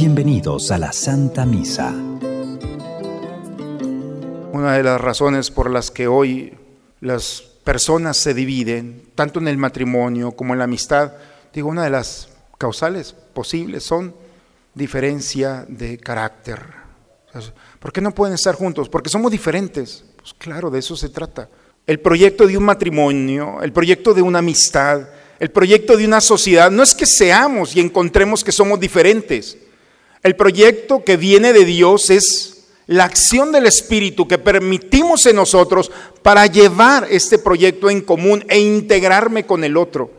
Bienvenidos a la Santa Misa. Una de las razones por las que hoy las personas se dividen, tanto en el matrimonio como en la amistad, digo, una de las causales posibles son diferencia de carácter. ¿Por qué no pueden estar juntos? Porque somos diferentes. Pues claro, de eso se trata. El proyecto de un matrimonio, el proyecto de una amistad, el proyecto de una sociedad, no es que seamos y encontremos que somos diferentes. El proyecto que viene de Dios es la acción del Espíritu que permitimos en nosotros para llevar este proyecto en común e integrarme con el otro.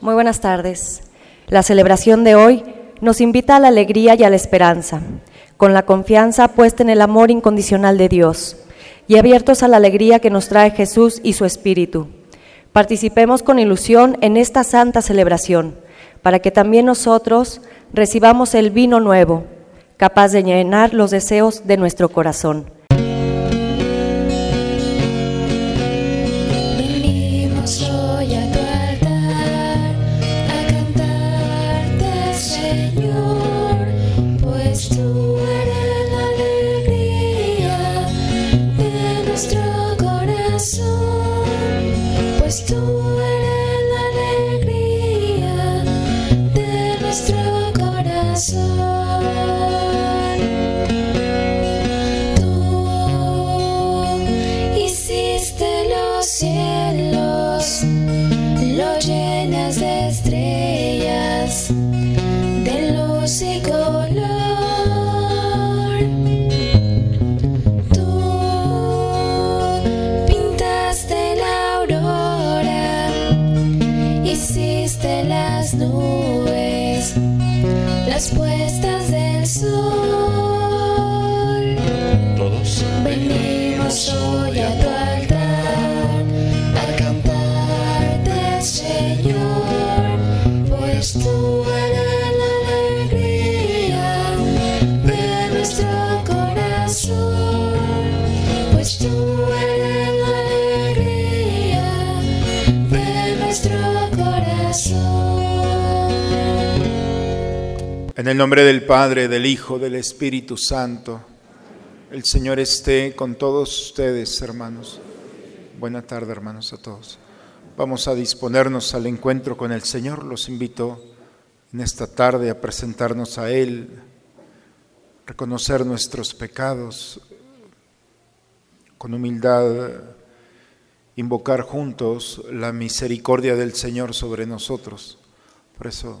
Muy buenas tardes. La celebración de hoy nos invita a la alegría y a la esperanza, con la confianza puesta en el amor incondicional de Dios y abiertos a la alegría que nos trae Jesús y su Espíritu. Participemos con ilusión en esta santa celebración, para que también nosotros recibamos el vino nuevo, capaz de llenar los deseos de nuestro corazón. so En el nombre del Padre, del Hijo, del Espíritu Santo, el Señor esté con todos ustedes, hermanos. Buena tarde, hermanos, a todos. Vamos a disponernos al encuentro con el Señor. Los invito en esta tarde a presentarnos a Él, reconocer nuestros pecados, con humildad, invocar juntos la misericordia del Señor sobre nosotros. Por eso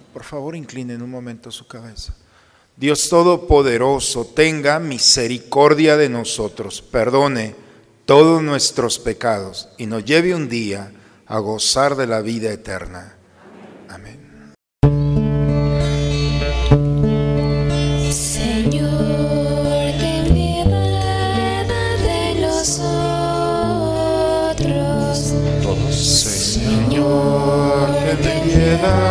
Por favor, inclinen un momento su cabeza. Dios Todopoderoso, tenga misericordia de nosotros, perdone todos nuestros pecados y nos lleve un día a gozar de la vida eterna. Amén. Señor, ten piedad de nosotros. Todos, Señor, ten piedad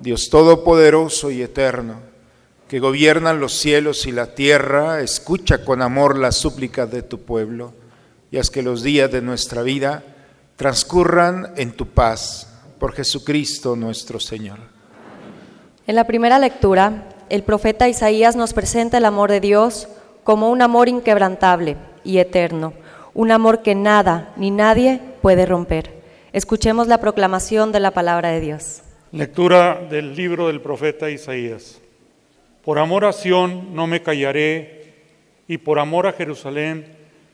Dios Todopoderoso y Eterno, que gobiernan los cielos y la tierra, escucha con amor las súplicas de tu pueblo y haz que los días de nuestra vida transcurran en tu paz, por Jesucristo nuestro Señor. En la primera lectura, el profeta Isaías nos presenta el amor de Dios como un amor inquebrantable y eterno un amor que nada ni nadie puede romper. Escuchemos la proclamación de la palabra de Dios. Lectura del libro del profeta Isaías. Por amor a Sión no me callaré y por amor a Jerusalén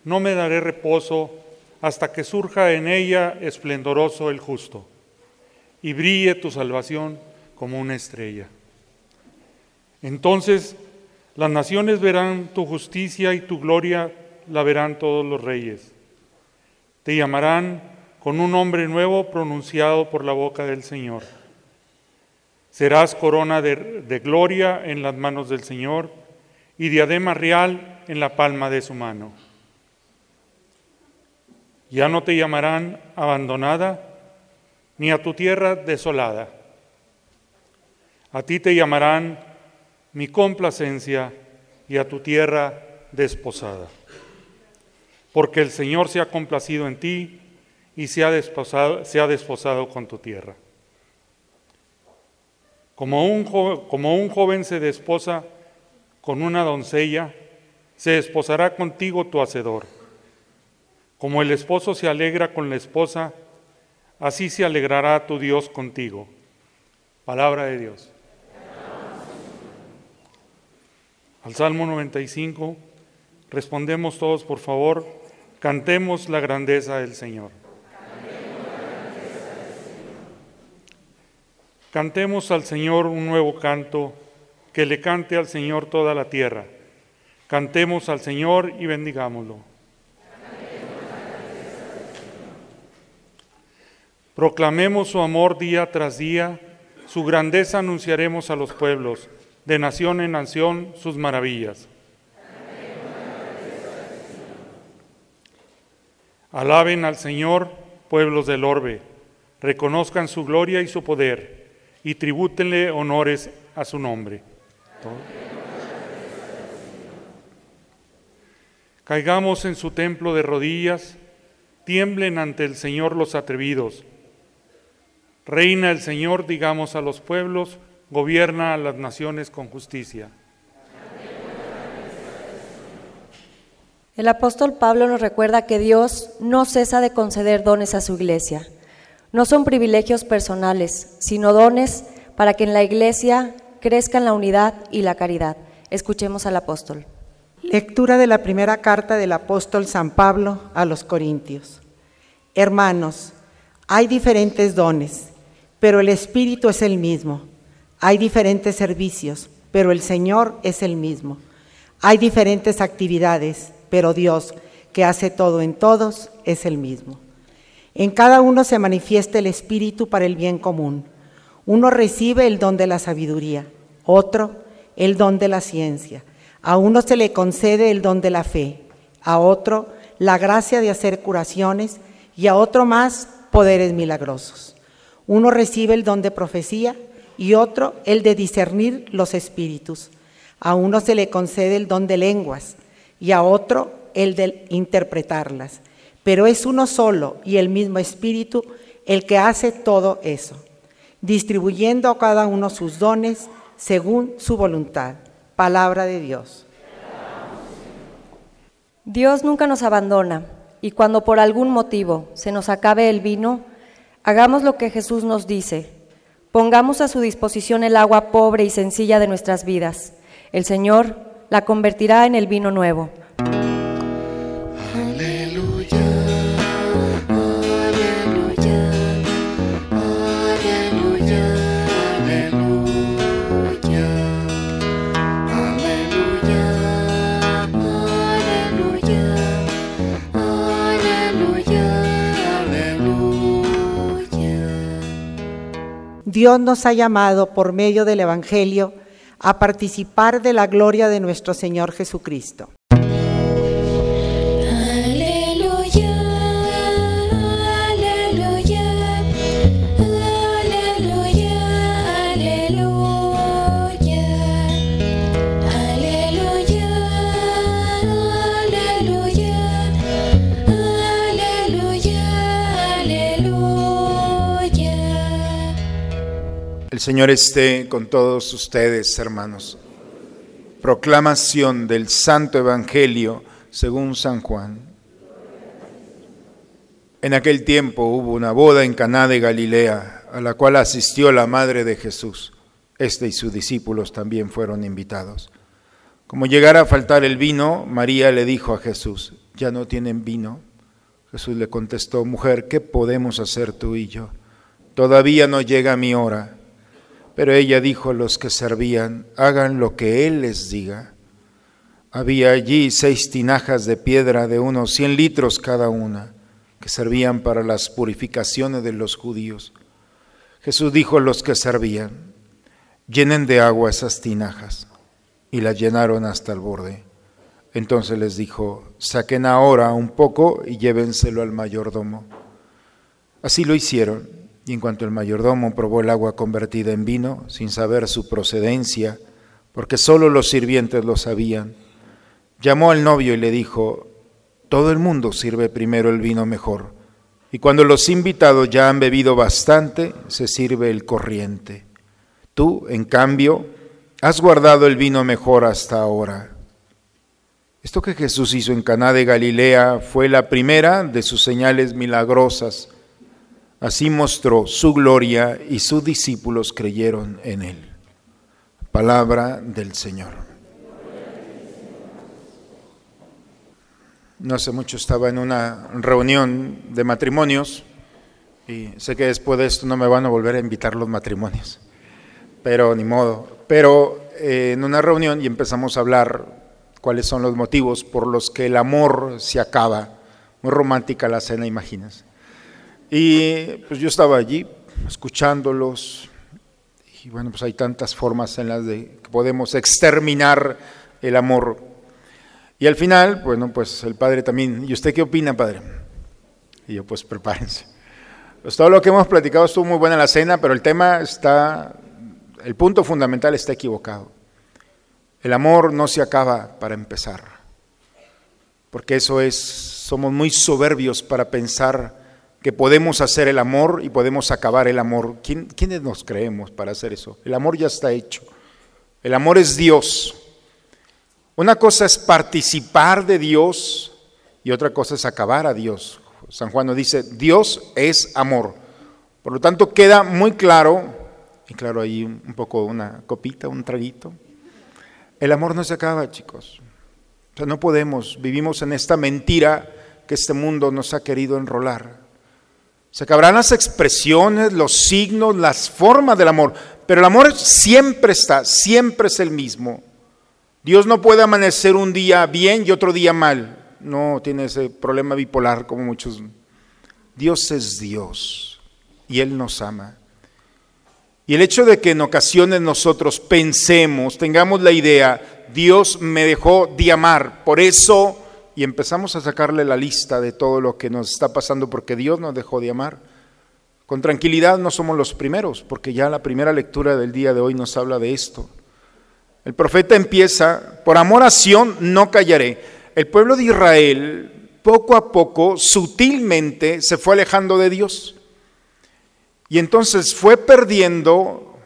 no me daré reposo hasta que surja en ella esplendoroso el justo y brille tu salvación como una estrella. Entonces las naciones verán tu justicia y tu gloria la verán todos los reyes. Te llamarán con un nombre nuevo pronunciado por la boca del Señor. Serás corona de, gloria en las manos del Señor y diadema real en la palma de su mano. Ya no te llamarán abandonada ni a tu tierra desolada. A ti te llamarán mi complacencia y a tu tierra desposada porque el Señor se ha complacido en ti y se ha se ha desposado con tu tierra. Como un, joven se desposa con una doncella, se desposará contigo tu hacedor. Como el esposo se alegra con la esposa, así se alegrará tu Dios contigo. Palabra de Dios. Al Salmo 95 respondemos todos, por favor. Cantemos la grandeza del Señor. Cantemos al Señor un nuevo canto, que le cante al Señor toda la tierra. Cantemos al Señor y bendigámoslo. Proclamemos su amor día tras día, su grandeza anunciaremos a los pueblos, de nación en nación sus maravillas. Alaben al Señor, pueblos del orbe, reconozcan su gloria y su poder, y tribútenle honores a su nombre. Caigamos en su templo de rodillas, tiemblen ante el Señor los atrevidos. Reina el Señor, digamos a los pueblos, gobierna a las naciones con justicia. El apóstol Pablo nos recuerda que Dios no cesa de conceder dones a su iglesia. No son privilegios personales, sino dones para que en la iglesia crezcan la unidad y la caridad. Escuchemos al apóstol. Lectura de la primera carta del apóstol San Pablo a los Corintios. Hermanos, hay diferentes dones, pero el Espíritu es el mismo. Hay diferentes servicios, pero el Señor es el mismo. Hay diferentes actividades pero Dios, que hace todo en todos, es el mismo. En cada uno se manifiesta el Espíritu para el bien común. Uno recibe el don de la sabiduría, otro el don de la ciencia. A uno se le concede el don de la fe, a otro la gracia de hacer curaciones y a otro más poderes milagrosos. Uno recibe el don de profecía y otro el de discernir los espíritus. A uno se le concede el don de lenguas y a otro el de interpretarlas. Pero es uno solo y el mismo Espíritu el que hace todo eso, distribuyendo a cada uno sus dones según su voluntad. Palabra de Dios. Dios nunca nos abandona y cuando por algún motivo se nos acabe el vino, hagamos lo que Jesús nos dice. Pongamos a su disposición el agua pobre y sencilla de nuestras vidas. El Señor la convertirá en el vino nuevo. Dios nos ha llamado por medio del Evangelio a participar de la gloria de nuestro Señor Jesucristo. El Señor esté con todos ustedes, hermanos. Proclamación del Santo Evangelio según San Juan. En aquel tiempo hubo una boda en Caná de Galilea, a la cual asistió la madre de Jesús. Este y sus discípulos también fueron invitados. Como llegara a faltar el vino, María le dijo a Jesús, ¿ya no tienen vino? Jesús le contestó, mujer, ¿qué podemos hacer tú y yo? Todavía no llega mi hora. Pero ella dijo a los que servían, hagan lo que Él les diga. Había allí seis tinajas de piedra de unos cien litros cada una, que servían para las purificaciones de los judíos. Jesús dijo a los que servían, llenen de agua esas tinajas, y las llenaron hasta el borde. Entonces les dijo, saquen ahora un poco y llévenselo al mayordomo. Así lo hicieron. Y en cuanto el mayordomo probó el agua convertida en vino, sin saber su procedencia, porque sólo los sirvientes lo sabían, llamó al novio y le dijo, todo el mundo sirve primero el vino mejor, y cuando los invitados ya han bebido bastante, se sirve el corriente. Tú, en cambio, has guardado el vino mejor hasta ahora. Esto que Jesús hizo en Caná de Galilea fue la primera de sus señales milagrosas. Así mostró su gloria y sus discípulos creyeron en él. Palabra del Señor. No hace mucho estaba en una reunión de matrimonios y sé que después de esto no me van a volver a invitar los matrimonios, pero ni modo. Pero eh, en una reunión y empezamos a hablar cuáles son los motivos por los que el amor se acaba. Muy romántica la cena, imaginas. Y pues yo estaba allí escuchándolos y bueno, pues hay tantas formas en las de que podemos exterminar el amor. Y al final, bueno, pues el padre también, ¿y usted qué opina, padre? Y yo, pues prepárense. Pues todo lo que hemos platicado estuvo muy buena la cena, pero el tema está, el punto fundamental está equivocado. El amor no se acaba para empezar, porque eso es, somos muy soberbios para pensar que podemos hacer el amor y podemos acabar el amor. ¿Quién, ¿Quiénes nos creemos para hacer eso? El amor ya está hecho. El amor es Dios. Una cosa es participar de Dios y otra cosa es acabar a Dios. San Juan nos dice, Dios es amor. Por lo tanto, queda muy claro, y claro, ahí un poco una copita, un traguito. El amor no se acaba, chicos. O sea, no podemos, vivimos en esta mentira que este mundo nos ha querido enrolar. Se acabarán las expresiones, los signos, las formas del amor, pero el amor siempre está, siempre es el mismo. Dios no puede amanecer un día bien y otro día mal. No tiene ese problema bipolar como muchos. Dios es Dios y Él nos ama. Y el hecho de que en ocasiones nosotros pensemos, tengamos la idea, Dios me dejó de amar, por eso y empezamos a sacarle la lista de todo lo que nos está pasando porque Dios nos dejó de amar. Con tranquilidad no somos los primeros, porque ya la primera lectura del día de hoy nos habla de esto. El profeta empieza, por amor a Sión no callaré. El pueblo de Israel poco a poco, sutilmente, se fue alejando de Dios. Y entonces fue perdiendo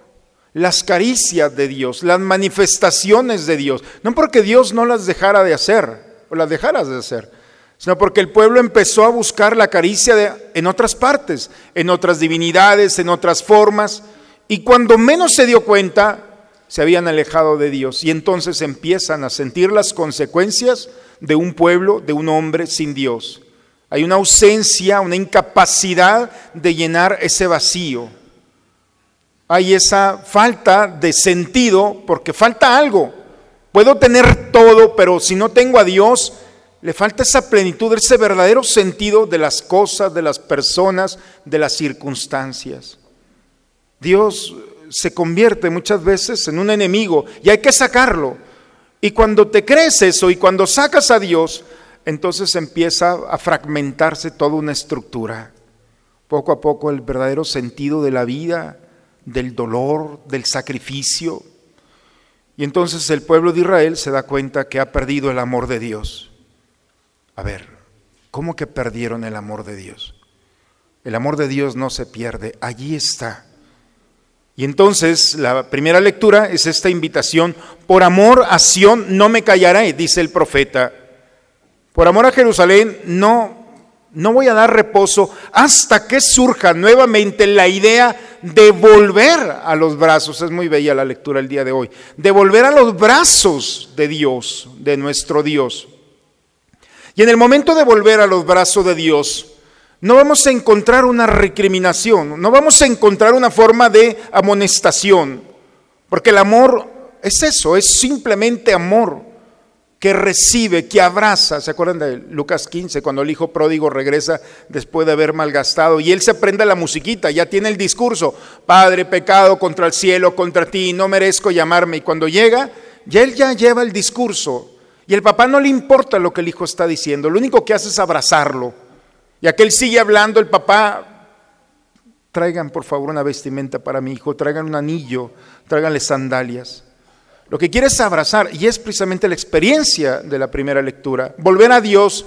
las caricias de Dios, las manifestaciones de Dios. No porque Dios no las dejara de hacer, o las dejaras de hacer, sino porque el pueblo empezó a buscar la caricia en otras partes, en otras divinidades, en otras formas, y cuando menos se dio cuenta, se habían alejado de Dios, y entonces empiezan a sentir las consecuencias de un pueblo, de un hombre sin Dios. Hay una ausencia, una incapacidad de llenar ese vacío. Hay esa falta de sentido porque falta algo. Puedo tener todo, pero si no tengo a Dios, le falta esa plenitud, ese verdadero sentido de las cosas, de las personas, de las circunstancias. Dios se convierte muchas veces en un enemigo y hay que sacarlo. Y cuando te crees eso y cuando sacas a Dios, entonces empieza a fragmentarse toda una estructura. Poco a poco el verdadero sentido de la vida, del dolor, del sacrificio. Y entonces el pueblo de Israel se da cuenta que ha perdido el amor de Dios. A ver, ¿cómo que perdieron el amor de Dios? El amor de Dios no se pierde, allí está. Y entonces la primera lectura es esta invitación, por amor a Sión no me callaré, dice el profeta. Por amor a Jerusalén no no voy a dar reposo hasta que surja nuevamente la idea de volver a los brazos. Es muy bella la lectura el día de hoy. De volver a los brazos de Dios, de nuestro Dios. Y en el momento de volver a los brazos de Dios, no vamos a encontrar una recriminación, no vamos a encontrar una forma de amonestación, porque el amor es eso, es simplemente amor que recibe, que abraza. ¿Se acuerdan de Lucas 15, cuando el hijo pródigo regresa después de haber malgastado y él se aprende la musiquita, ya tiene el discurso, Padre, pecado contra el cielo, contra ti, no merezco llamarme. Y cuando llega, ya él ya lleva el discurso. Y el papá no le importa lo que el hijo está diciendo, lo único que hace es abrazarlo. Y aquel sigue hablando, el papá, traigan por favor una vestimenta para mi hijo, traigan un anillo, tráiganle sandalias. Lo que quiere es abrazar y es precisamente la experiencia de la primera lectura. Volver a Dios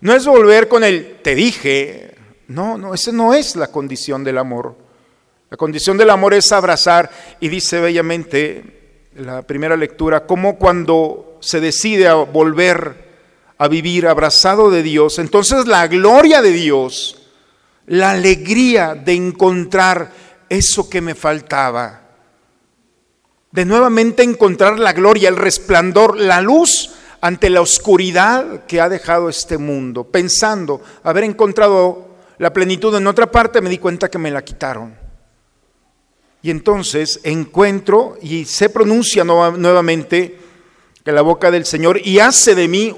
no es volver con el te dije, no, no, esa no es la condición del amor. La condición del amor es abrazar y dice bellamente la primera lectura, como cuando se decide a volver a vivir abrazado de Dios, entonces la gloria de Dios, la alegría de encontrar eso que me faltaba, de nuevamente encontrar la gloria, el resplandor, la luz ante la oscuridad que ha dejado este mundo, pensando haber encontrado la plenitud en otra parte, me di cuenta que me la quitaron. Y entonces encuentro y se pronuncia nuevamente que la boca del Señor y hace de mí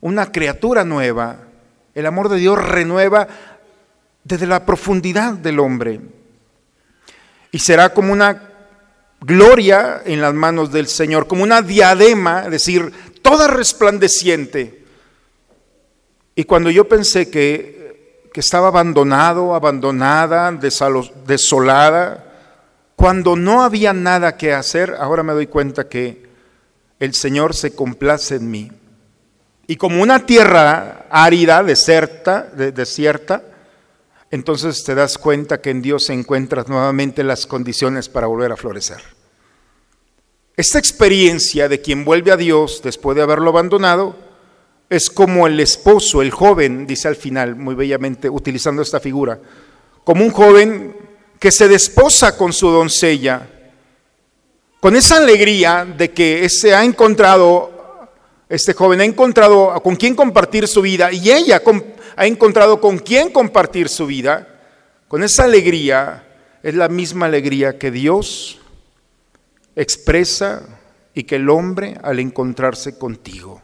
una criatura nueva. El amor de Dios renueva desde la profundidad del hombre. Y será como una gloria en las manos del Señor, como una diadema, es decir, toda resplandeciente. Y cuando yo pensé que, que estaba abandonado, abandonada, desolada, cuando no había nada que hacer, ahora me doy cuenta que el Señor se complace en mí. Y como una tierra árida, desierta, desierta, entonces te das cuenta que en Dios encuentras nuevamente las condiciones para volver a florecer. Esta experiencia de quien vuelve a Dios después de haberlo abandonado es como el esposo, el joven, dice al final muy bellamente, utilizando esta figura, como un joven que se desposa con su doncella, con esa alegría de que se ha encontrado este joven ha encontrado con quién compartir su vida y ella ha encontrado con quién compartir su vida. Con esa alegría es la misma alegría que Dios expresa y que el hombre al encontrarse contigo.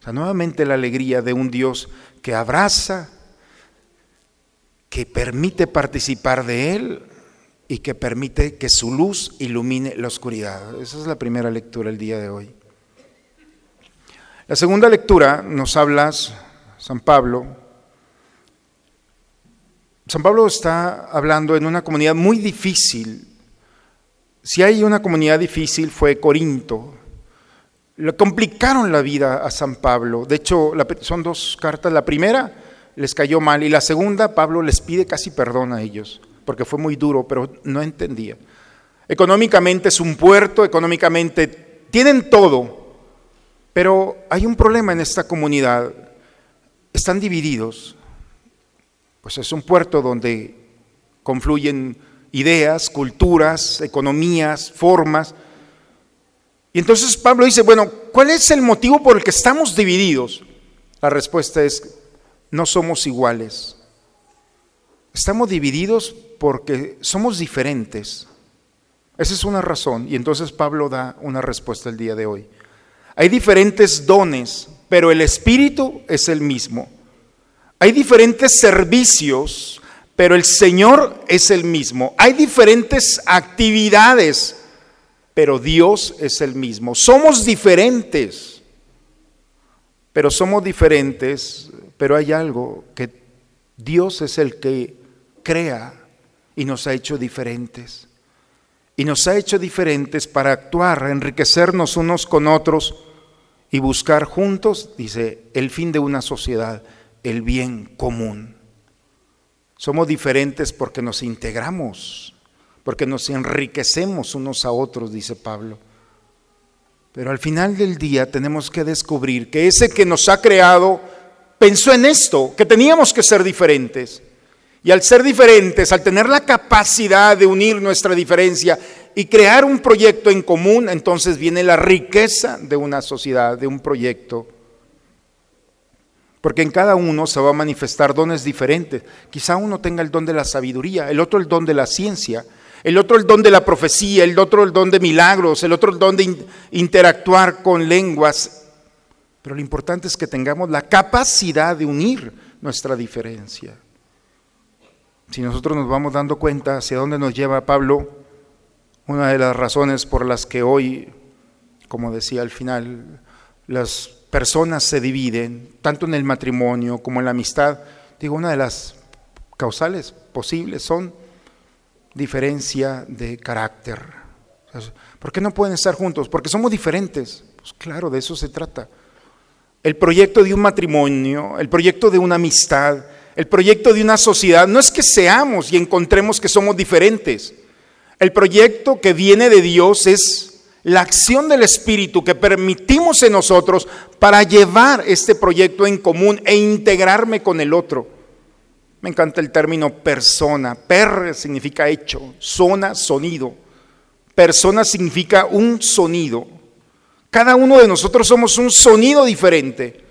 O sea, nuevamente la alegría de un Dios que abraza, que permite participar de Él y que permite que su luz ilumine la oscuridad. Esa es la primera lectura el día de hoy. La segunda lectura nos habla San Pablo. San Pablo está hablando en una comunidad muy difícil. Si hay una comunidad difícil fue Corinto. Le complicaron la vida a San Pablo. De hecho, son dos cartas. La primera les cayó mal y la segunda Pablo les pide casi perdón a ellos porque fue muy duro, pero no entendía. Económicamente es un puerto, económicamente tienen todo, pero hay un problema en esta comunidad. Están divididos. Pues es un puerto donde confluyen ideas, culturas, economías, formas. Y entonces Pablo dice, bueno, ¿cuál es el motivo por el que estamos divididos? La respuesta es, no somos iguales. Estamos divididos porque somos diferentes. Esa es una razón. Y entonces Pablo da una respuesta el día de hoy. Hay diferentes dones, pero el espíritu es el mismo. Hay diferentes servicios, pero el Señor es el mismo. Hay diferentes actividades, pero Dios es el mismo. Somos diferentes, pero somos diferentes, pero hay algo que Dios es el que crea y nos ha hecho diferentes. Y nos ha hecho diferentes para actuar, enriquecernos unos con otros y buscar juntos, dice, el fin de una sociedad, el bien común. Somos diferentes porque nos integramos, porque nos enriquecemos unos a otros, dice Pablo. Pero al final del día tenemos que descubrir que ese que nos ha creado pensó en esto, que teníamos que ser diferentes. Y al ser diferentes, al tener la capacidad de unir nuestra diferencia y crear un proyecto en común, entonces viene la riqueza de una sociedad, de un proyecto. Porque en cada uno se va a manifestar dones diferentes. Quizá uno tenga el don de la sabiduría, el otro el don de la ciencia, el otro el don de la profecía, el otro el don de milagros, el otro el don de interactuar con lenguas. Pero lo importante es que tengamos la capacidad de unir nuestra diferencia. Si nosotros nos vamos dando cuenta hacia dónde nos lleva Pablo, una de las razones por las que hoy, como decía al final, las personas se dividen, tanto en el matrimonio como en la amistad, digo, una de las causales posibles son diferencia de carácter. ¿Por qué no pueden estar juntos? Porque somos diferentes. Pues claro, de eso se trata. El proyecto de un matrimonio, el proyecto de una amistad, el proyecto de una sociedad no es que seamos y encontremos que somos diferentes. El proyecto que viene de Dios es la acción del Espíritu que permitimos en nosotros para llevar este proyecto en común e integrarme con el otro. Me encanta el término persona. Per significa hecho, zona, sonido. Persona significa un sonido. Cada uno de nosotros somos un sonido diferente.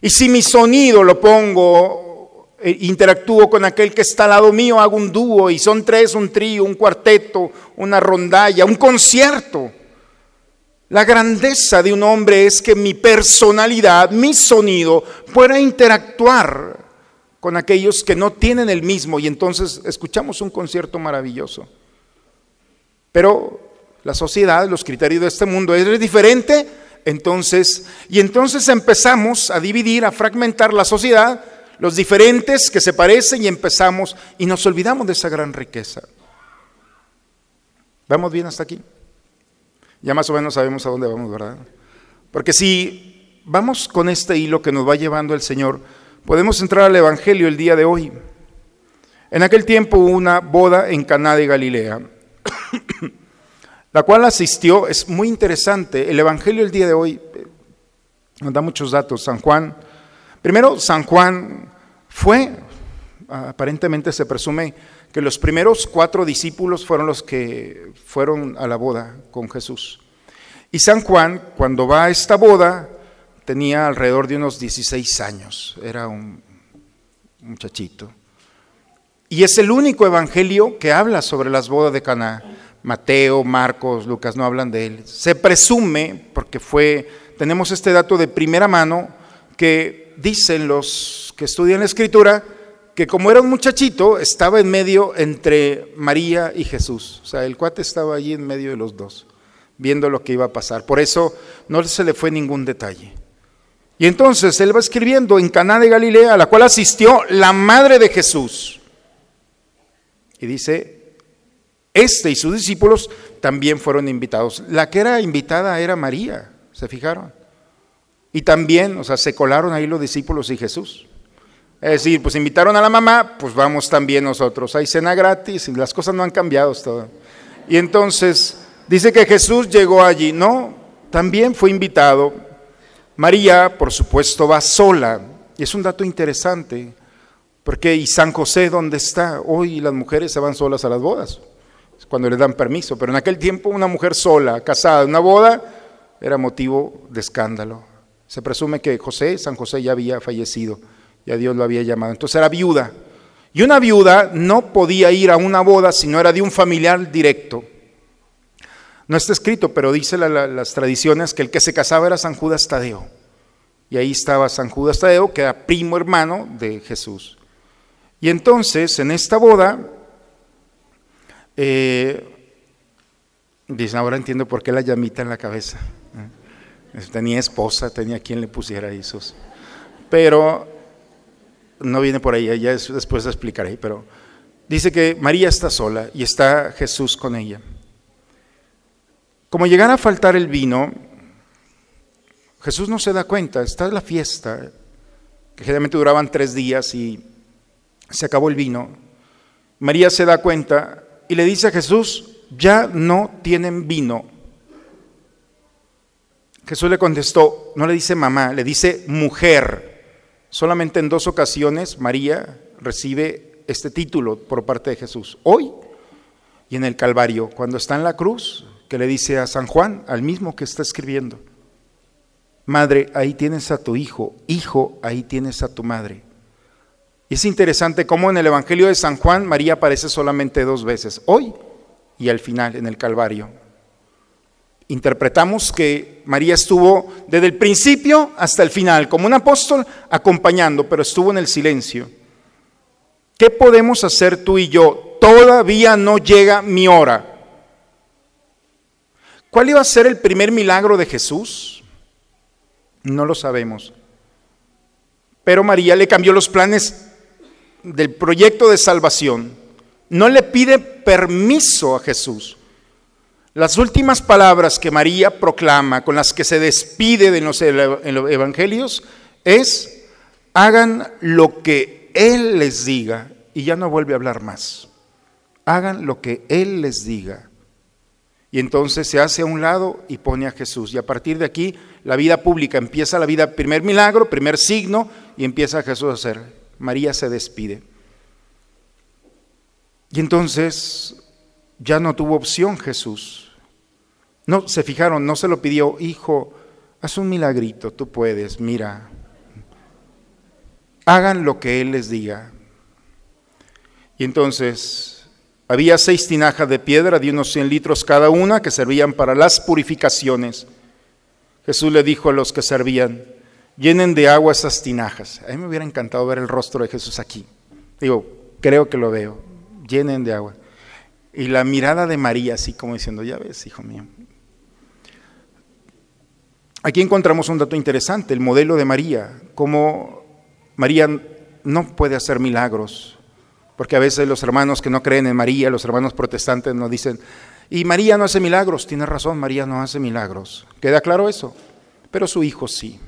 Y si mi sonido lo pongo eh, interactúo con aquel que está al lado mío, hago un dúo y son tres, un trío, un cuarteto, una rondalla, un concierto. La grandeza de un hombre es que mi personalidad, mi sonido, pueda interactuar con aquellos que no tienen el mismo y entonces escuchamos un concierto maravilloso. Pero la sociedad, los criterios de este mundo es diferente, entonces, y entonces empezamos a dividir, a fragmentar la sociedad los diferentes que se parecen y empezamos y nos olvidamos de esa gran riqueza. ¿Vamos bien hasta aquí? Ya más o menos sabemos a dónde vamos, ¿verdad? Porque si vamos con este hilo que nos va llevando el Señor, podemos entrar al Evangelio el día de hoy. En aquel tiempo hubo una boda en Caná de Galilea, la cual asistió, es muy interesante, el Evangelio el día de hoy nos da muchos datos. San Juan, primero San Juan fue, aparentemente se presume que los primeros cuatro discípulos fueron los que fueron a la boda con Jesús. Y San Juan, cuando va a esta boda, tenía alrededor de unos 16 años, era un muchachito. Y es el único evangelio que habla sobre las bodas de Caná. Mateo, Marcos, Lucas no hablan de él. Se presume, porque fue, tenemos este dato de primera mano, que dicen los que estudian la escritura, que como era un muchachito, estaba en medio entre María y Jesús. O sea, el cuate estaba allí en medio de los dos, viendo lo que iba a pasar. Por eso no se le fue ningún detalle. Y entonces él va escribiendo en Caná de Galilea, a la cual asistió la madre de Jesús. Y dice, este y sus discípulos también fueron invitados. La que era invitada era María, ¿se fijaron? Y también, o sea, se colaron ahí los discípulos y Jesús. Es decir, pues invitaron a la mamá, pues vamos también nosotros. Hay cena gratis y las cosas no han cambiado todo. Y entonces dice que Jesús llegó allí, ¿no? También fue invitado. María, por supuesto, va sola. Y es un dato interesante, porque ¿y San José dónde está? Hoy las mujeres se van solas a las bodas, cuando le dan permiso, pero en aquel tiempo una mujer sola, casada, en una boda, era motivo de escándalo. Se presume que José, San José ya había fallecido ya Dios lo había llamado. Entonces era viuda. Y una viuda no podía ir a una boda si no era de un familiar directo. No está escrito, pero dice las tradiciones que el que se casaba era San Judas Tadeo. Y ahí estaba San Judas Tadeo, que era primo hermano de Jesús. Y entonces, en esta boda, eh, dicen, ahora entiendo por qué la llamita en la cabeza. ¿eh? Tenía esposa, tenía quien le pusiera esos. Pero no viene por ahí, ya después explicaré, pero dice que María está sola y está Jesús con ella. Como llegara a faltar el vino, Jesús no se da cuenta, está la fiesta, que generalmente duraban tres días y se acabó el vino. María se da cuenta y le dice a Jesús, ya no tienen vino. Jesús le contestó, no le dice mamá, le dice mujer. Solamente en dos ocasiones María recibe este título por parte de Jesús. Hoy y en el Calvario, cuando está en la cruz, que le dice a San Juan, al mismo que está escribiendo, Madre, ahí tienes a tu hijo, hijo, ahí tienes a tu madre. Y es interesante cómo en el Evangelio de San Juan María aparece solamente dos veces, hoy y al final, en el Calvario. Interpretamos que María estuvo desde el principio hasta el final, como un apóstol, acompañando, pero estuvo en el silencio. ¿Qué podemos hacer tú y yo? Todavía no llega mi hora. ¿Cuál iba a ser el primer milagro de Jesús? No lo sabemos. Pero María le cambió los planes del proyecto de salvación. No le pide permiso a Jesús. Las últimas palabras que María proclama, con las que se despide de los evangelios, es, hagan lo que Él les diga, y ya no vuelve a hablar más. Hagan lo que Él les diga. Y entonces se hace a un lado y pone a Jesús. Y a partir de aquí, la vida pública empieza la vida, primer milagro, primer signo, y empieza Jesús a hacer. María se despide. Y entonces ya no tuvo opción Jesús. No, se fijaron, no se lo pidió, hijo, haz un milagrito, tú puedes, mira. Hagan lo que Él les diga. Y entonces había seis tinajas de piedra de unos 100 litros cada una que servían para las purificaciones. Jesús le dijo a los que servían, llenen de agua esas tinajas. A mí me hubiera encantado ver el rostro de Jesús aquí. Digo, creo que lo veo. Llenen de agua. Y la mirada de María, así como diciendo, ya ves, hijo mío. Aquí encontramos un dato interesante, el modelo de María, cómo María no puede hacer milagros, porque a veces los hermanos que no creen en María, los hermanos protestantes nos dicen, y María no hace milagros, tiene razón, María no hace milagros. ¿Queda claro eso? Pero su hijo sí.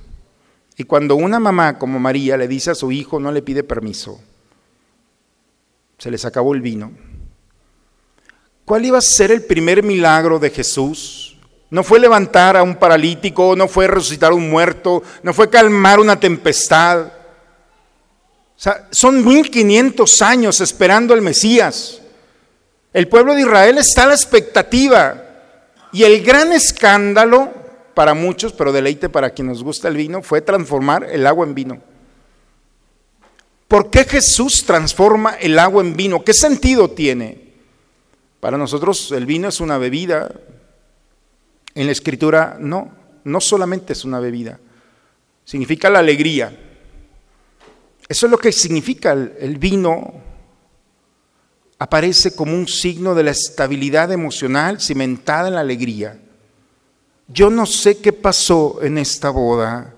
Y cuando una mamá como María le dice a su hijo, no le pide permiso, se les acabó el vino ¿Cuál iba a ser el primer milagro de Jesús? No fue levantar a un paralítico, no fue resucitar a un muerto, no fue calmar una tempestad. O sea, son 1500 años esperando al Mesías. El pueblo de Israel está a la expectativa. Y el gran escándalo para muchos, pero deleite para quien nos gusta el vino, fue transformar el agua en vino. ¿Por qué Jesús transforma el agua en vino? ¿Qué sentido tiene? Para nosotros el vino es una bebida. En la escritura no, no solamente es una bebida. Significa la alegría. Eso es lo que significa el, vino. Aparece como un signo de la estabilidad emocional cimentada en la alegría. Yo no sé qué pasó en esta boda,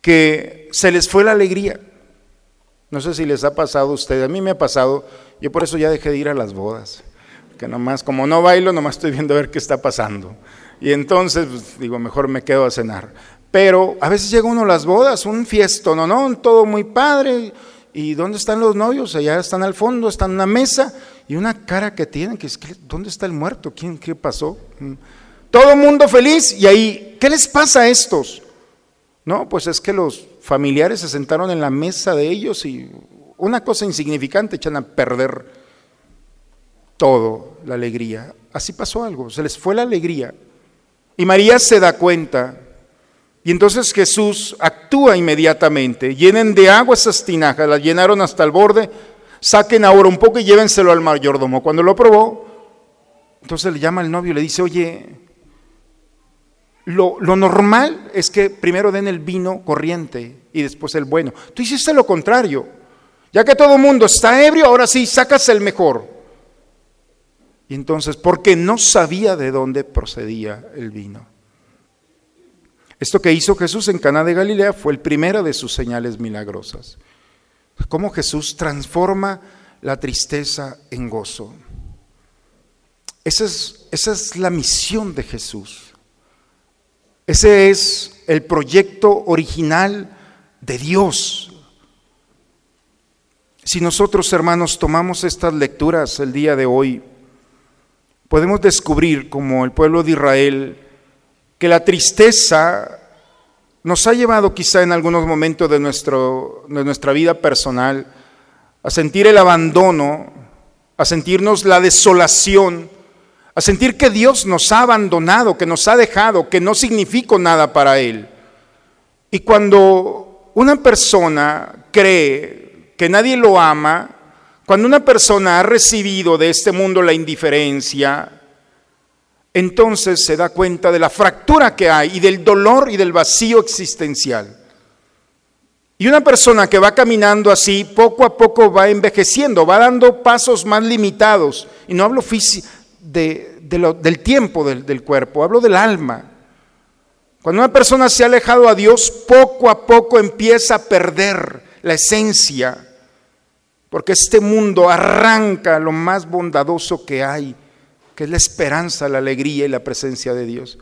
que se les fue la alegría. No sé si les ha pasado a ustedes, a mí me ha pasado, yo por eso ya dejé de ir a las bodas que nomás, como no bailo, nomás estoy viendo a ver qué está pasando. Y entonces, pues, digo, mejor me quedo a cenar. Pero a veces llega uno a las bodas, un fiesto, no, no, todo muy padre. ¿Y dónde están los novios? Allá están al fondo, están en una mesa y una cara que tienen, que es, ¿dónde está el muerto? ¿Quién, ¿Qué pasó? Mm. Todo mundo feliz y ahí, ¿qué les pasa a estos? No, pues es que los familiares se sentaron en la mesa de ellos y una cosa insignificante echan a perder todo, la alegría. Así pasó algo, se les fue la alegría. Y María se da cuenta. Y entonces Jesús actúa inmediatamente. Llenen de agua esas tinajas, las llenaron hasta el borde. Saquen ahora un poco y llévenselo al mayordomo. Cuando lo probó, entonces le llama al novio y le dice, oye, lo, lo, normal es que primero den el vino corriente y después el bueno. Tú hiciste lo contrario. Ya que todo el mundo está ebrio, ahora sí, sacas el mejor. Y entonces, porque no sabía de dónde procedía el vino. Esto que hizo Jesús en Caná de Galilea fue el primero de sus señales milagrosas. Cómo Jesús transforma la tristeza en gozo. Esa es, esa es la misión de Jesús. Ese es el proyecto original de Dios. Si nosotros, hermanos, tomamos estas lecturas el día de hoy, podemos descubrir, como el pueblo de Israel, que la tristeza nos ha llevado quizá en algunos momentos de, nuestra vida personal a sentir el abandono, a sentirnos la desolación, a sentir que Dios nos ha abandonado, que nos ha dejado, que no significa nada para Él. Y cuando una persona cree que nadie lo ama, cuando una persona ha recibido de este mundo la indiferencia, entonces se da cuenta de la fractura que hay y del dolor y del vacío existencial. Y una persona que va caminando así, poco a poco va envejeciendo, va dando pasos más limitados. Y no hablo de, del tiempo del, del cuerpo, hablo del alma. Cuando una persona se ha alejado a Dios, poco a poco empieza a perder la esencia, porque este mundo arranca lo más bondadoso que hay, que es la esperanza, la alegría y la presencia de Dios.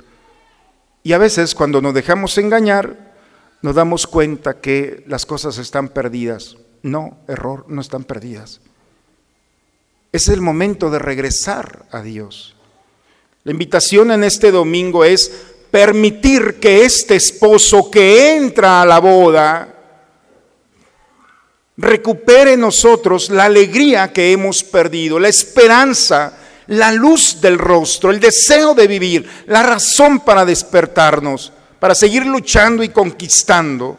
Y a veces cuando nos dejamos engañar, nos damos cuenta que las cosas están perdidas. No, error, no están perdidas. Es el momento de regresar a Dios. La invitación en este domingo es permitir que este esposo que entra a la boda recupere en nosotros la alegría que hemos perdido, la esperanza, la luz del rostro, el deseo de vivir, la razón para despertarnos para seguir luchando y conquistando.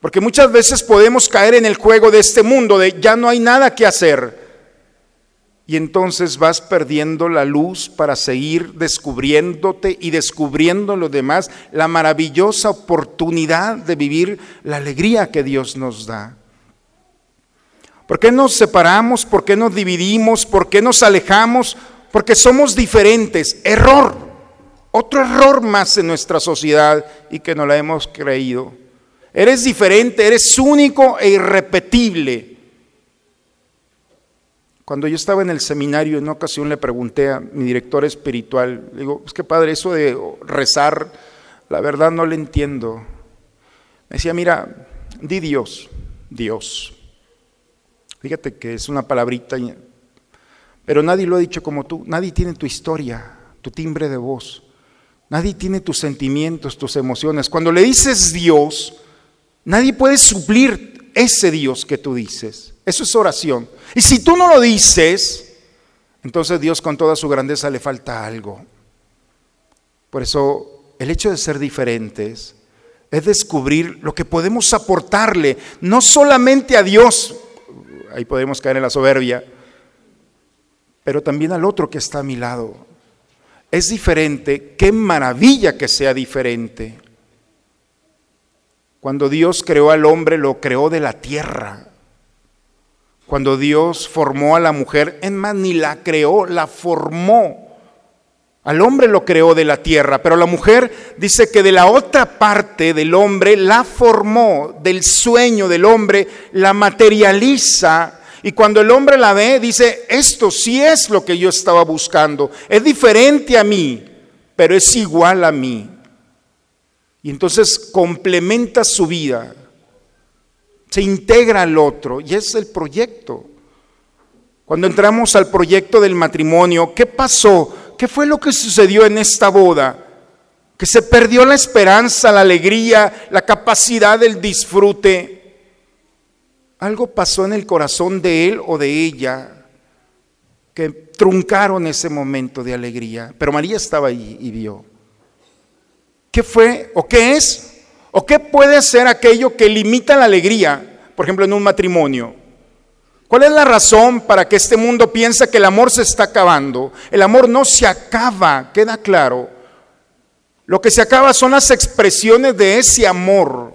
Porque muchas veces podemos caer en el juego de este mundo de ya no hay nada que hacer. Y entonces vas perdiendo la luz para seguir descubriéndote y descubriendo lo demás, la maravillosa oportunidad de vivir la alegría que Dios nos da. ¿Por qué nos separamos? ¿Por qué nos dividimos? ¿Por qué nos alejamos? Porque somos diferentes. Error. Otro error más en nuestra sociedad y que no la hemos creído. Eres diferente, eres único e irrepetible. Cuando yo estaba en el seminario, en una ocasión le pregunté a mi director espiritual, le digo, es que padre, eso de rezar, la verdad no le entiendo. Me decía, mira, di Dios, Dios. Fíjate que es una palabrita, pero nadie lo ha dicho como tú, nadie tiene tu historia, tu timbre de voz. Nadie tiene tus sentimientos, tus emociones. Cuando le dices Dios, nadie puede suplir ese Dios que tú dices. Eso es oración. Y si tú no lo dices, entonces Dios con toda su grandeza le falta algo. Por eso el hecho de ser diferentes es descubrir lo que podemos aportarle, no solamente a Dios, ahí podemos caer en la soberbia, pero también al otro que está a mi lado es diferente, qué maravilla que sea diferente. Cuando Dios creó al hombre, lo creó de la tierra. Cuando Dios formó a la mujer, en más, ni la creó, la formó. Al hombre lo creó de la tierra, pero la mujer dice que de la otra parte del hombre la formó, del sueño del hombre, la materializa y cuando el hombre la ve, dice, esto sí es lo que yo estaba buscando. Es diferente a mí, pero es igual a mí. Y entonces complementa su vida, se integra al otro y es el proyecto. Cuando entramos al proyecto del matrimonio, ¿qué pasó? ¿Qué fue lo que sucedió en esta boda? Que se perdió la esperanza, la alegría, la capacidad del disfrute. Algo pasó en el corazón de él o de ella que truncaron ese momento de alegría. Pero María estaba allí y vio. ¿Qué fue o qué es? ¿O qué puede ser aquello que limita la alegría, por ejemplo, en un matrimonio? ¿Cuál es la razón para que este mundo piensa que el amor se está acabando? El amor no se acaba, queda claro. Lo que se acaba son las expresiones de ese amor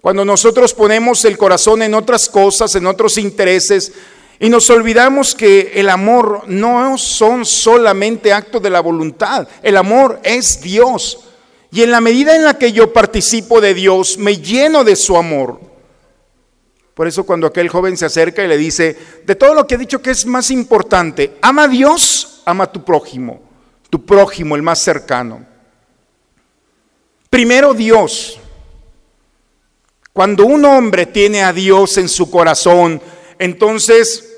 Cuando nosotros ponemos el corazón en otras cosas, en otros intereses, y nos olvidamos que el amor no son solamente actos de la voluntad, el amor es Dios. Y en la medida en la que yo participo de Dios, me lleno de su amor. Por eso cuando aquel joven se acerca y le dice, de todo lo que he dicho que es más importante, ama a Dios, ama a tu prójimo, tu prójimo, el más cercano. Primero Dios. Cuando un hombre tiene a Dios en su corazón, entonces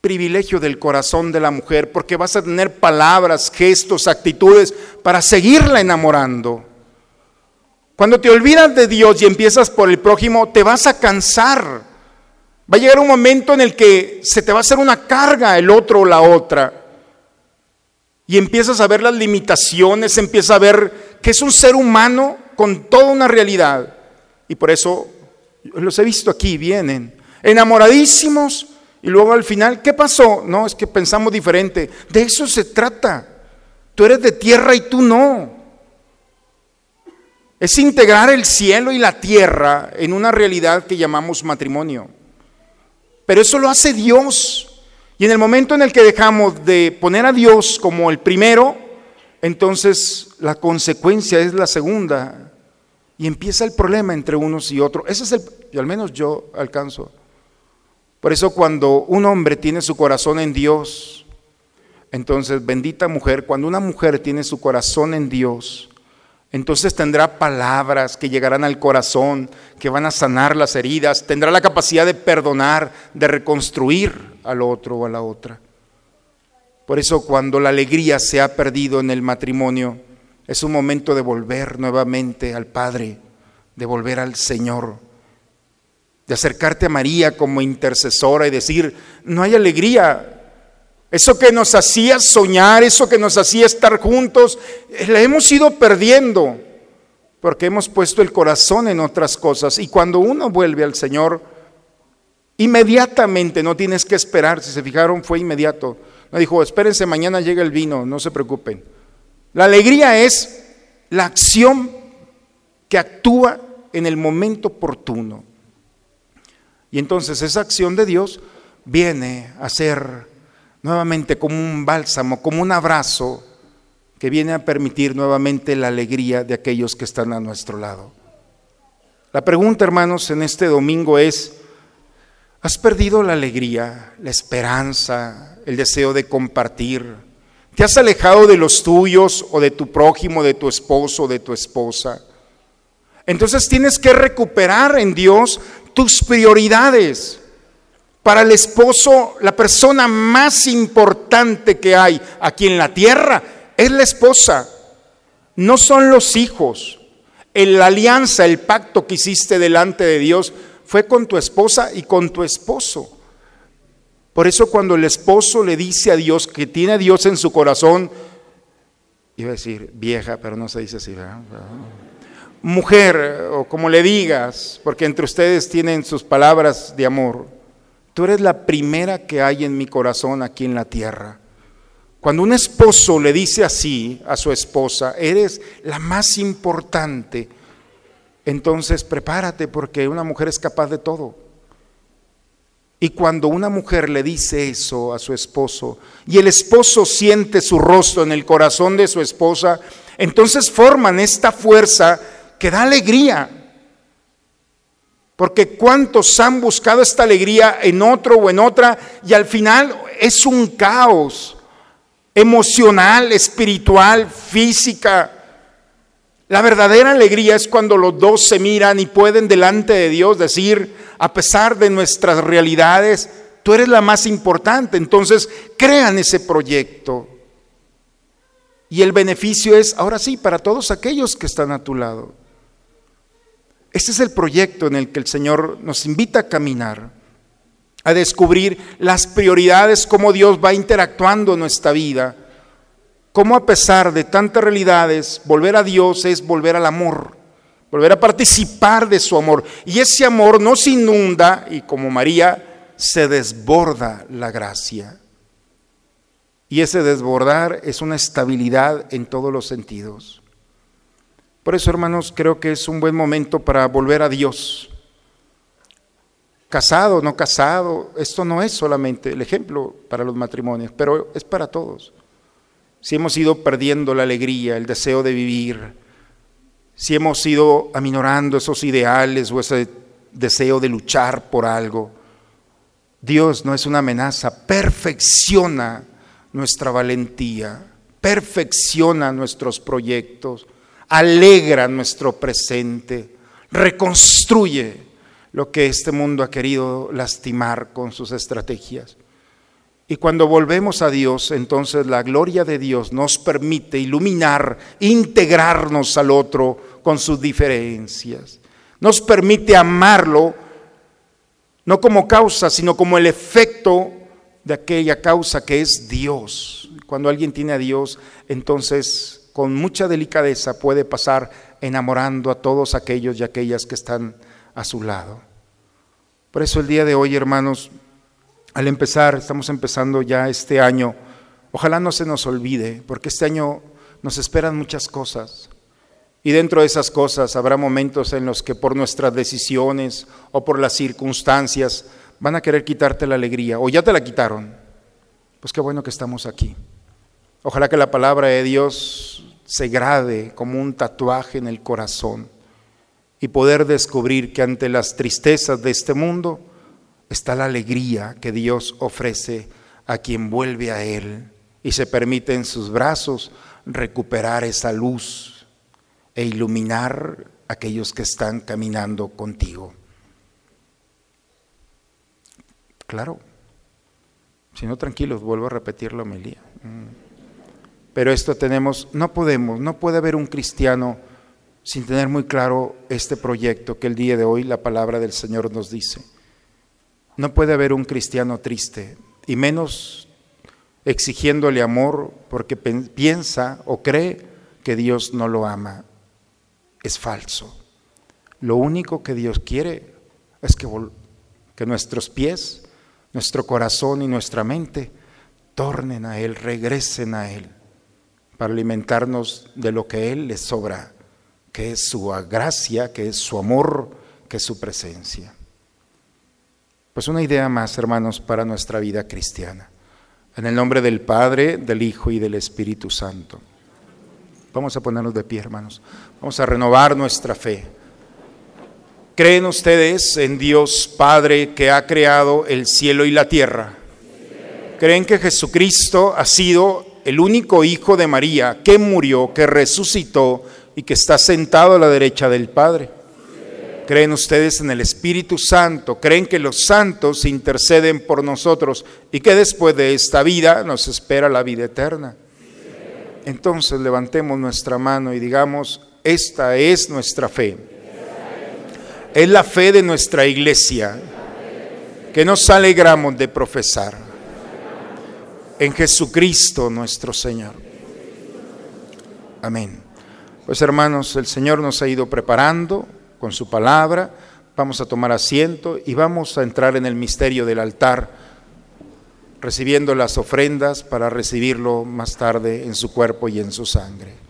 privilegio del corazón de la mujer, porque vas a tener palabras, gestos, actitudes para seguirla enamorando. Cuando te olvidas de Dios y empiezas por el prójimo, te vas a cansar. Va a llegar un momento en el que se te va a hacer una carga el otro o la otra. Y empiezas a ver las limitaciones, empiezas a ver que es un ser humano con toda una realidad. Y por eso los he visto aquí, vienen enamoradísimos y luego al final, ¿qué pasó? No, es que pensamos diferente. De eso se trata. Tú eres de tierra y tú no. Es integrar el cielo y la tierra en una realidad que llamamos matrimonio. Pero eso lo hace Dios. Y en el momento en el que dejamos de poner a Dios como el primero, entonces la consecuencia es la segunda. Y empieza el problema entre unos y otros. Ese es el, al menos yo alcanzo. Por eso cuando un hombre tiene su corazón en Dios, entonces bendita mujer, cuando una mujer tiene su corazón en Dios, entonces tendrá palabras que llegarán al corazón, que van a sanar las heridas, tendrá la capacidad de perdonar, de reconstruir al otro o a la otra. Por eso cuando la alegría se ha perdido en el matrimonio, es un momento de volver nuevamente al Padre, de volver al Señor, de acercarte a María como intercesora y decir, no hay alegría, eso que nos hacía soñar, eso que nos hacía estar juntos, eh, la hemos ido perdiendo porque hemos puesto el corazón en otras cosas. Y cuando uno vuelve al Señor, inmediatamente, no tienes que esperar, si se fijaron, fue inmediato. No dijo, espérense, mañana llega el vino, no se preocupen. La alegría es la acción que actúa en el momento oportuno. Y entonces esa acción de Dios viene a ser nuevamente como un bálsamo, como un abrazo que viene a permitir nuevamente la alegría de aquellos que están a nuestro lado. La pregunta, hermanos, en este domingo es, ¿has perdido la alegría, la esperanza, el deseo de compartir? ¿Te has alejado de los tuyos o de tu prójimo, de tu esposo o de tu esposa? Entonces tienes que recuperar en Dios tus prioridades. Para el esposo, la persona más importante que hay aquí en la tierra es la esposa. No son los hijos. La alianza, el pacto que hiciste delante de Dios fue con tu esposa y con tu esposo. Por eso cuando el esposo le dice a Dios que tiene a Dios en su corazón, iba a decir vieja, pero no se dice así, mujer o como le digas, porque entre ustedes tienen sus palabras de amor. Tú eres la primera que hay en mi corazón aquí en la tierra. Cuando un esposo le dice así a su esposa, eres la más importante, entonces prepárate porque una mujer es capaz de todo. Y cuando una mujer le dice eso a su esposo y el esposo siente su rostro en el corazón de su esposa, entonces forman esta fuerza que da alegría. Porque cuántos han buscado esta alegría en otro o en otra y al final es un caos emocional, espiritual, física. La verdadera alegría es cuando los dos se miran y pueden delante de Dios decir, a pesar de nuestras realidades, tú eres la más importante. Entonces, crean ese proyecto. Y el beneficio es, ahora sí, para todos aquellos que están a tu lado. Este es el proyecto en el que el Señor nos invita a caminar, a descubrir las prioridades, cómo Dios va interactuando en nuestra vida, cómo a pesar de tantas realidades, volver a Dios es volver al amor, volver a participar de su amor. Y ese amor no se inunda y como María se desborda la gracia. Y ese desbordar es una estabilidad en todos los sentidos. Por eso, hermanos, creo que es un buen momento para volver a Dios. Casado, no casado, esto no es solamente el ejemplo para los matrimonios, pero es para todos. Si hemos ido perdiendo la alegría, el deseo de vivir, si hemos ido aminorando esos ideales o ese deseo de luchar por algo, Dios no es una amenaza, perfecciona nuestra valentía, perfecciona nuestros proyectos, alegra nuestro presente, reconstruye lo que este mundo ha querido lastimar con sus estrategias. Y cuando volvemos a Dios, entonces la gloria de Dios nos permite iluminar, integrarnos al otro con sus diferencias. Nos permite amarlo no como causa, sino como el efecto de aquella causa que es Dios. Cuando alguien tiene a Dios, entonces con mucha delicadeza puede pasar enamorando a todos aquellos y aquellas que están a su lado. Por eso el día de hoy, hermanos, al empezar, estamos empezando ya este año, ojalá no se nos olvide, porque este año nos esperan muchas cosas. Y dentro de esas cosas habrá momentos en los que por nuestras decisiones o por las circunstancias van a querer quitarte la alegría o ya te la quitaron. Pues qué bueno que estamos aquí. Ojalá que la palabra de Dios se grade como un tatuaje en el corazón y poder descubrir que ante las tristezas de este mundo está la alegría que Dios ofrece a quien vuelve a Él y se permite en sus brazos recuperar esa luz e iluminar a aquellos que están caminando contigo. Claro, si no tranquilos, vuelvo a repetir la. Pero esto tenemos, no podemos, no puede haber un cristiano sin tener muy claro este proyecto que el día de hoy la palabra del Señor nos dice. No puede haber un cristiano triste, y menos exigiéndole amor porque piensa o cree que Dios no lo ama es falso. Lo único que Dios quiere es que, que nuestros pies, nuestro corazón y nuestra mente tornen a Él, regresen a Él, para alimentarnos de lo que Él les sobra, que es su gracia, que es su amor, que es su presencia. Pues una idea más, hermanos, para nuestra vida cristiana. En el nombre del Padre, del Hijo y del Espíritu Santo. Vamos a ponernos de pie, hermanos. Vamos a renovar nuestra fe. ¿Creen ustedes en Dios Padre que ha creado el cielo y la tierra? ¿Creen que Jesucristo ha sido el único Hijo de María que murió, que resucitó y que está sentado a la derecha del Padre? ¿Creen ustedes en el Espíritu Santo? ¿Creen que los santos interceden por nosotros y que después de esta vida nos espera la vida eterna? Entonces levantemos nuestra mano y digamos, esta es nuestra fe. Es la fe de nuestra iglesia que nos alegramos de profesar en Jesucristo nuestro Señor. Amén. Pues hermanos, el Señor nos ha ido preparando con su palabra. Vamos a tomar asiento y vamos a entrar en el misterio del altar recibiendo las ofrendas para recibirlo más tarde en su cuerpo y en su sangre.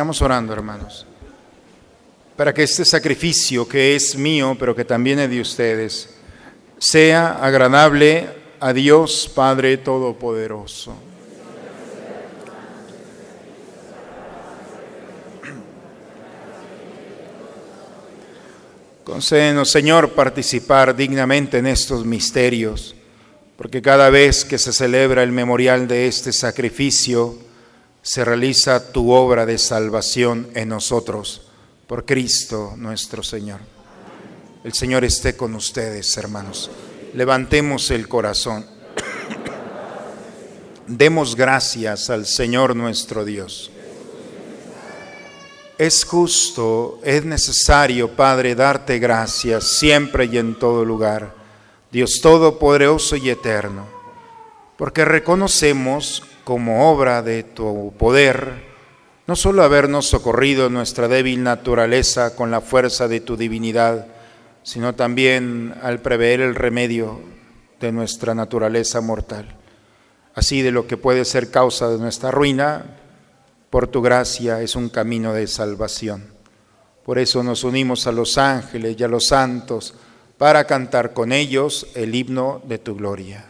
Sigamos orando, hermanos, para que este sacrificio que es mío, pero que también es de ustedes, sea agradable a Dios Padre Todopoderoso. Concédenos, Señor, participar dignamente en estos misterios, porque cada vez que se celebra el memorial de este sacrificio, se realiza tu obra de salvación en nosotros, por Cristo nuestro Señor. El Señor esté con ustedes, hermanos. Levantemos el corazón. Demos gracias al Señor nuestro Dios. Es justo, es necesario, Padre, darte gracias siempre y en todo lugar, Dios Todopoderoso y Eterno, porque reconocemos como obra de tu poder, no solo habernos socorrido nuestra débil naturaleza con la fuerza de tu divinidad, sino también al prever el remedio de nuestra naturaleza mortal. Así de lo que puede ser causa de nuestra ruina, por tu gracia es un camino de salvación. Por eso nos unimos a los ángeles y a los santos para cantar con ellos el himno de tu gloria.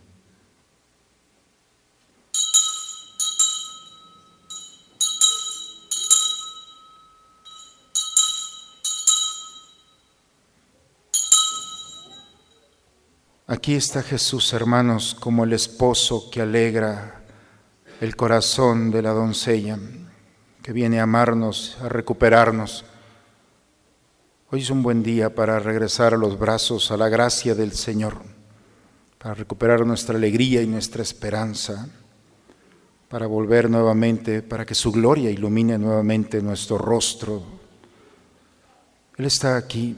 Aquí está Jesús, hermanos, como el esposo que alegra el corazón de la doncella, que viene a amarnos, a recuperarnos. Hoy es un buen día para regresar a los brazos, a la gracia del Señor, para recuperar nuestra alegría y nuestra esperanza, para volver nuevamente, para que su gloria ilumine nuevamente nuestro rostro. Él está aquí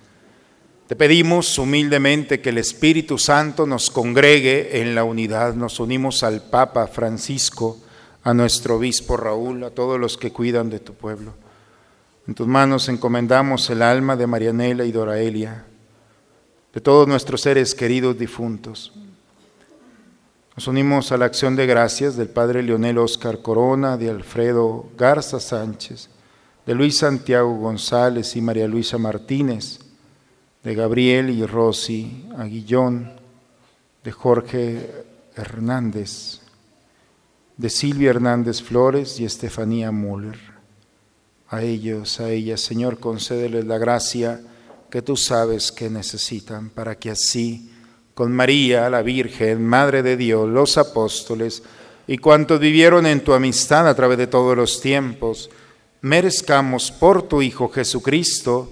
Te pedimos humildemente que el Espíritu Santo nos congregue en la unidad. Nos unimos al Papa Francisco, a nuestro obispo Raúl, a todos los que cuidan de tu pueblo. En tus manos encomendamos el alma de Marianela y Doraelia, de todos nuestros seres queridos difuntos. Nos unimos a la acción de gracias del Padre Leonel Oscar Corona, de Alfredo Garza Sánchez, de Luis Santiago González y María Luisa Martínez, de Gabriel y Rosy Aguillón, de Jorge Hernández, de Silvia Hernández Flores y Estefanía Müller. A ellos, a ellas, Señor, concédeles la gracia que tú sabes que necesitan para que así, con María, la Virgen, Madre de Dios, los apóstoles y cuantos vivieron en tu amistad a través de todos los tiempos, merezcamos por tu Hijo Jesucristo,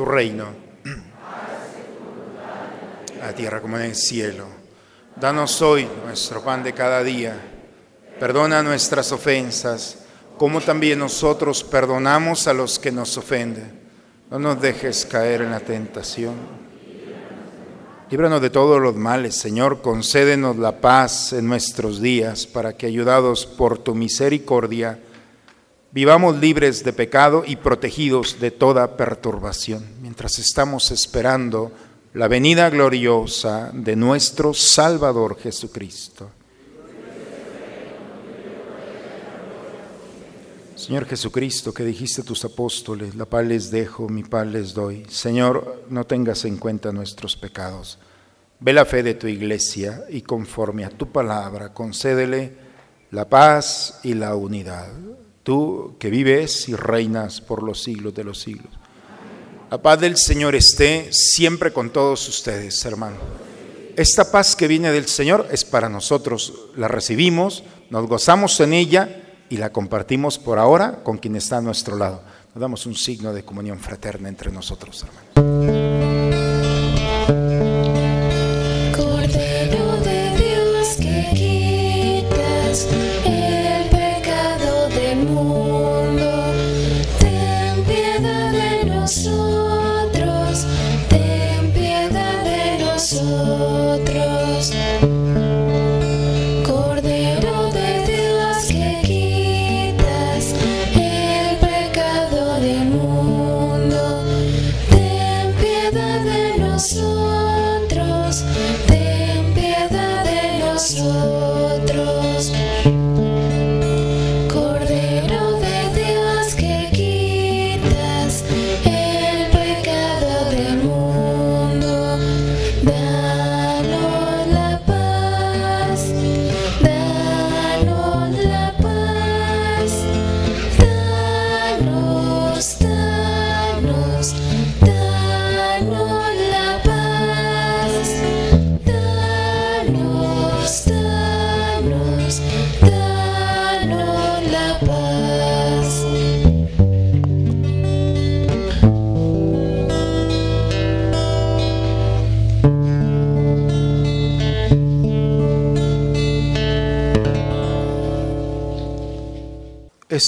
tu reino, a la tierra como en el cielo. Danos hoy nuestro pan de cada día. Perdona nuestras ofensas, como también nosotros perdonamos a los que nos ofenden. No nos dejes caer en la tentación. Líbranos de todos los males, Señor. Concédenos la paz en nuestros días, para que, ayudados por tu misericordia, vivamos libres de pecado y protegidos de toda perturbación, mientras estamos esperando la venida gloriosa de nuestro Salvador Jesucristo. Señor Jesucristo, que dijiste a tus apóstoles, la paz les dejo, mi paz les doy. Señor, no tengas en cuenta nuestros pecados. Ve la fe de tu iglesia y conforme a tu palabra, concédele la paz y la unidad tú que vives y reinas por los siglos de los siglos. La paz del Señor esté siempre con todos ustedes, hermano. Esta paz que viene del Señor es para nosotros. La recibimos, nos gozamos en ella y la compartimos por ahora con quien está a nuestro lado. Nos damos un signo de comunión fraterna entre nosotros, hermano.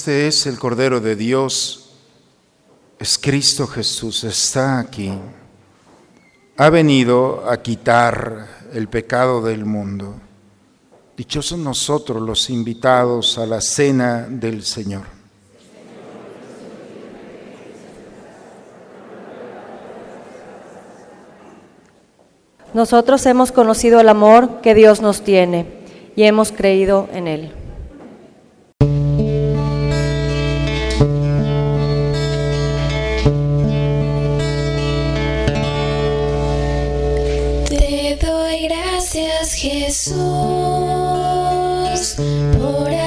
Este es el Cordero de Dios, es Cristo Jesús, está aquí. Ha venido a quitar el pecado del mundo. Dichosos nosotros los invitados a la cena del Señor. Nosotros hemos conocido el amor que Dios nos tiene y hemos creído en Él. Jesús por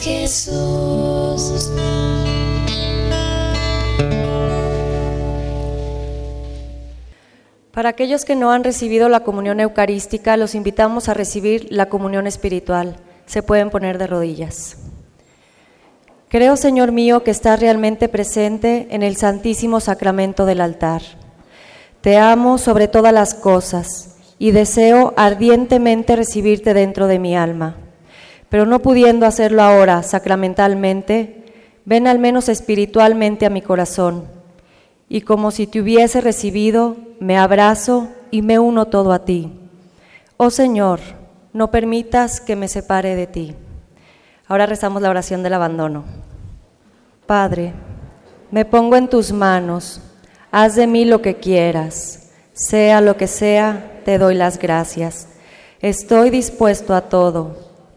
Jesús. Para aquellos que no han recibido la comunión eucarística, los invitamos a recibir la comunión espiritual. Se pueden poner de rodillas. Creo, Señor mío, que estás realmente presente en el santísimo sacramento del altar. Te amo sobre todas las cosas y deseo ardientemente recibirte dentro de mi alma. Pero no pudiendo hacerlo ahora sacramentalmente, ven al menos espiritualmente a mi corazón y como si te hubiese recibido, me abrazo y me uno todo a ti. Oh Señor, no permitas que me separe de ti. Ahora rezamos la oración del abandono. Padre, me pongo en tus manos, haz de mí lo que quieras, sea lo que sea, te doy las gracias. Estoy dispuesto a todo,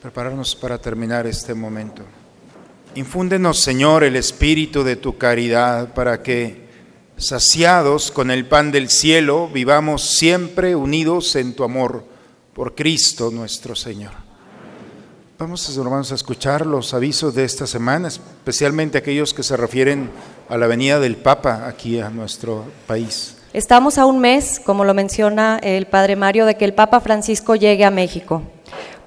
prepararnos para terminar este momento. Infúndenos, Señor, el espíritu de tu caridad para que, saciados con el pan del cielo, vivamos siempre unidos en tu amor por Cristo nuestro Señor. Vamos, a escuchar los avisos de esta semana, especialmente aquellos que se refieren a la venida del Papa aquí a nuestro país. Estamos a un mes, como lo menciona el Padre Mario, de que el Papa Francisco llegue a México.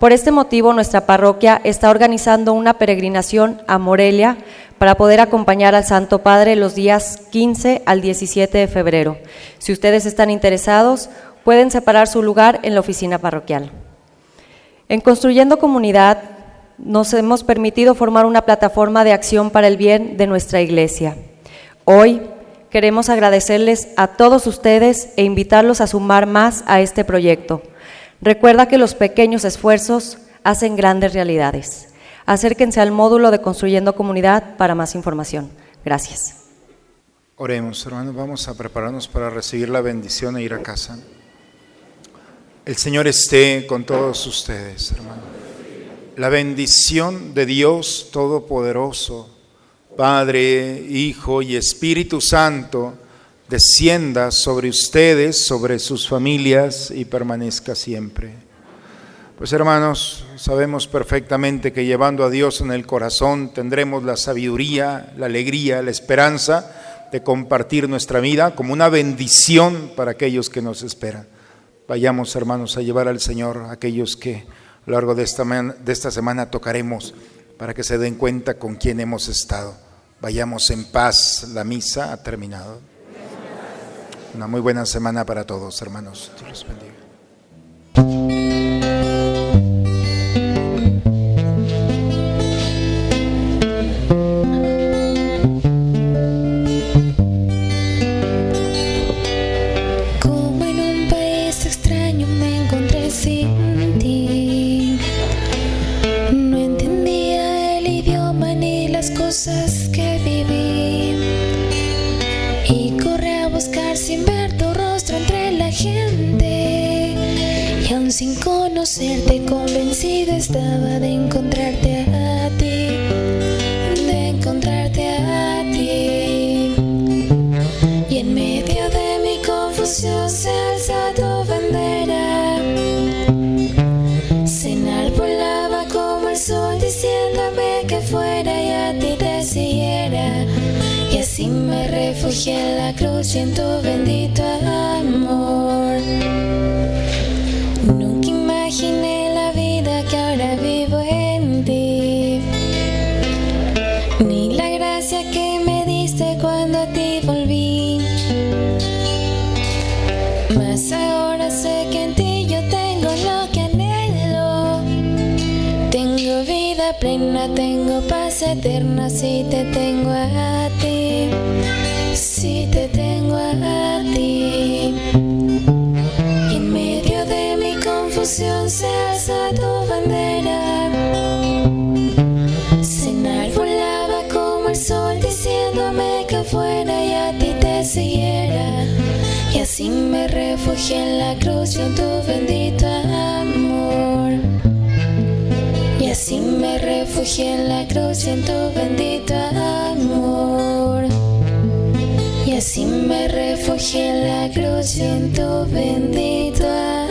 Por este motivo, nuestra parroquia está organizando una peregrinación a Morelia para poder acompañar al Santo Padre los días 15 al 17 de febrero. Si ustedes están interesados, pueden separar su lugar en la oficina parroquial. En Construyendo Comunidad nos hemos permitido formar una plataforma de acción para el bien de nuestra iglesia. Hoy queremos agradecerles a todos ustedes e invitarlos a sumar más a este proyecto. Recuerda que los pequeños esfuerzos hacen grandes realidades. Acérquense al módulo de Construyendo Comunidad para más información. Gracias. Oremos, hermanos, vamos a prepararnos para recibir la bendición e ir a casa. El Señor esté con todos ustedes, hermanos. La bendición de Dios Todopoderoso, Padre, Hijo y Espíritu Santo, descienda sobre ustedes, sobre sus familias y permanezca siempre. Pues hermanos, sabemos perfectamente que llevando a Dios en el corazón tendremos la sabiduría, la alegría, la esperanza de compartir nuestra vida como una bendición para aquellos que nos esperan. Vayamos hermanos a llevar al Señor a aquellos que a lo largo de esta, de esta semana tocaremos para que se den cuenta con quién hemos estado. Vayamos en paz, la misa ha terminado. Una muy buena semana para todos, hermanos. Dios los bendiga. De encontrarte a ti. De encontrarte a ti. Y en medio de mi confusión se alza tu bandera. Se enarbolaba como el sol diciendo fuera y a ti te siguiera. Y así me refugié en la cruz y en tu bendito amor. Eterna si te tengo a ti. Si te tengo a ti. En medio de mi confusión se alza tu bandera. Se enarbolaba como el sol diciéndome que fuera y a ti te siguiera. Y así me refugié en la cruz y en tu bendito refugié en la cruz y en tu bendito amor. Y así me refugié en la cruz y en tu bendito amor.